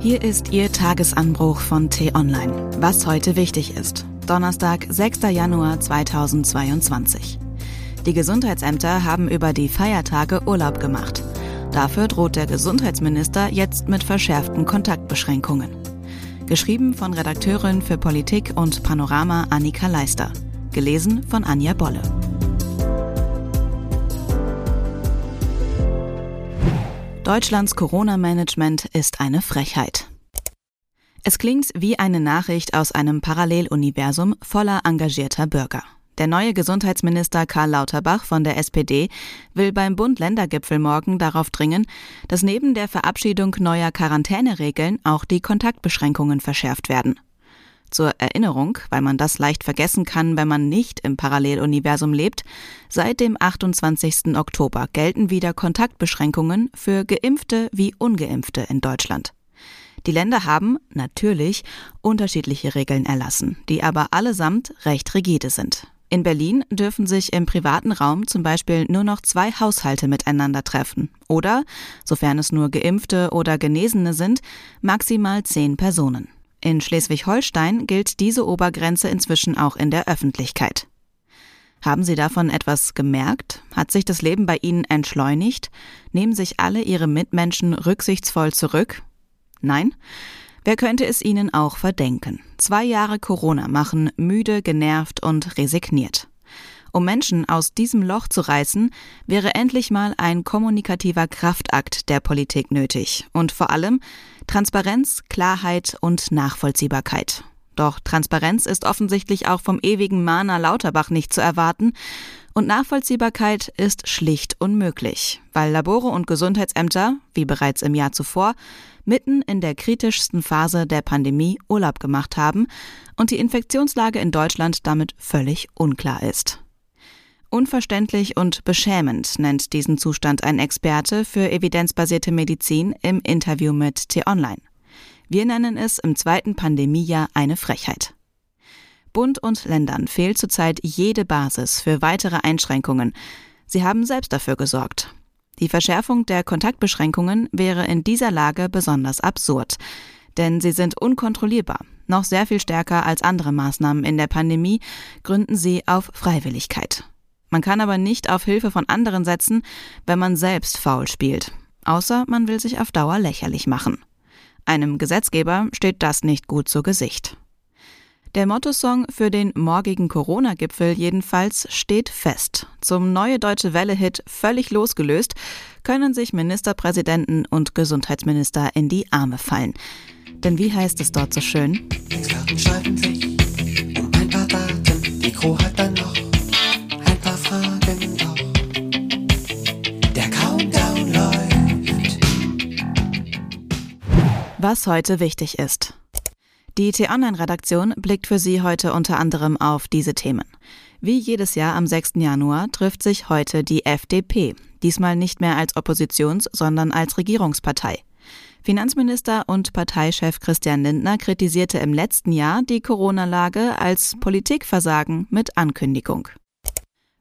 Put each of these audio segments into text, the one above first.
Hier ist Ihr Tagesanbruch von T-Online. Was heute wichtig ist. Donnerstag, 6. Januar 2022. Die Gesundheitsämter haben über die Feiertage Urlaub gemacht. Dafür droht der Gesundheitsminister jetzt mit verschärften Kontaktbeschränkungen. Geschrieben von Redakteurin für Politik und Panorama Annika Leister. Gelesen von Anja Bolle. Deutschlands Corona-Management ist eine Frechheit. Es klingt wie eine Nachricht aus einem Paralleluniversum voller engagierter Bürger. Der neue Gesundheitsminister Karl Lauterbach von der SPD will beim Bund-Länder-Gipfel morgen darauf dringen, dass neben der Verabschiedung neuer Quarantäneregeln auch die Kontaktbeschränkungen verschärft werden. Zur Erinnerung, weil man das leicht vergessen kann, wenn man nicht im Paralleluniversum lebt, seit dem 28. Oktober gelten wieder Kontaktbeschränkungen für geimpfte wie ungeimpfte in Deutschland. Die Länder haben natürlich unterschiedliche Regeln erlassen, die aber allesamt recht rigide sind. In Berlin dürfen sich im privaten Raum zum Beispiel nur noch zwei Haushalte miteinander treffen oder, sofern es nur geimpfte oder Genesene sind, maximal zehn Personen. In Schleswig-Holstein gilt diese Obergrenze inzwischen auch in der Öffentlichkeit. Haben Sie davon etwas gemerkt? Hat sich das Leben bei Ihnen entschleunigt? Nehmen sich alle Ihre Mitmenschen rücksichtsvoll zurück? Nein? Wer könnte es Ihnen auch verdenken? Zwei Jahre Corona machen müde, genervt und resigniert. Um Menschen aus diesem Loch zu reißen, wäre endlich mal ein kommunikativer Kraftakt der Politik nötig und vor allem Transparenz, Klarheit und Nachvollziehbarkeit. Doch Transparenz ist offensichtlich auch vom ewigen Mahner Lauterbach nicht zu erwarten und Nachvollziehbarkeit ist schlicht unmöglich, weil Labore und Gesundheitsämter, wie bereits im Jahr zuvor, mitten in der kritischsten Phase der Pandemie Urlaub gemacht haben und die Infektionslage in Deutschland damit völlig unklar ist. Unverständlich und beschämend nennt diesen Zustand ein Experte für evidenzbasierte Medizin im Interview mit T-Online. Wir nennen es im zweiten Pandemiejahr eine Frechheit. Bund und Ländern fehlt zurzeit jede Basis für weitere Einschränkungen. Sie haben selbst dafür gesorgt. Die Verschärfung der Kontaktbeschränkungen wäre in dieser Lage besonders absurd, denn sie sind unkontrollierbar. Noch sehr viel stärker als andere Maßnahmen in der Pandemie gründen sie auf Freiwilligkeit. Man kann aber nicht auf Hilfe von anderen setzen, wenn man selbst faul spielt. Außer man will sich auf Dauer lächerlich machen. Einem Gesetzgeber steht das nicht gut zu Gesicht. Der Mottosong für den morgigen Corona-Gipfel jedenfalls steht fest. Zum neue deutsche Welle-Hit völlig losgelöst können sich Ministerpräsidenten und Gesundheitsminister in die Arme fallen. Denn wie heißt es dort so schön? Experten streiten sich um ein paar Daten. Die Crew hat dann noch Was heute wichtig ist. Die T-Online-Redaktion blickt für Sie heute unter anderem auf diese Themen. Wie jedes Jahr am 6. Januar trifft sich heute die FDP, diesmal nicht mehr als Oppositions-, sondern als Regierungspartei. Finanzminister und Parteichef Christian Lindner kritisierte im letzten Jahr die Corona-Lage als Politikversagen mit Ankündigung.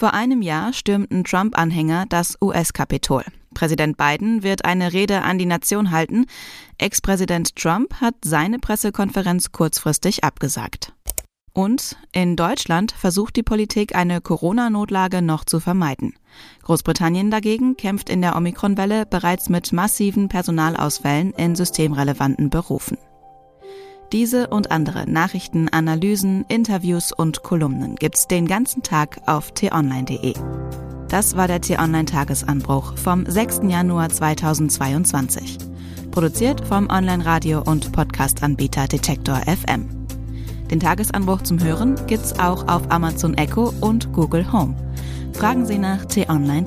Vor einem Jahr stürmten Trump-Anhänger das US-Kapitol. Präsident Biden wird eine Rede an die Nation halten. Ex-Präsident Trump hat seine Pressekonferenz kurzfristig abgesagt. Und in Deutschland versucht die Politik eine Corona-Notlage noch zu vermeiden. Großbritannien dagegen kämpft in der Omikron-Welle bereits mit massiven Personalausfällen in systemrelevanten Berufen. Diese und andere Nachrichten, Analysen, Interviews und Kolumnen gibt's den ganzen Tag auf t-online.de. Das war der T-Online-Tagesanbruch vom 6. Januar 2022. Produziert vom Online-Radio- und Podcast-Anbieter Detektor FM. Den Tagesanbruch zum Hören gibt's auch auf Amazon Echo und Google Home. Fragen Sie nach T-Online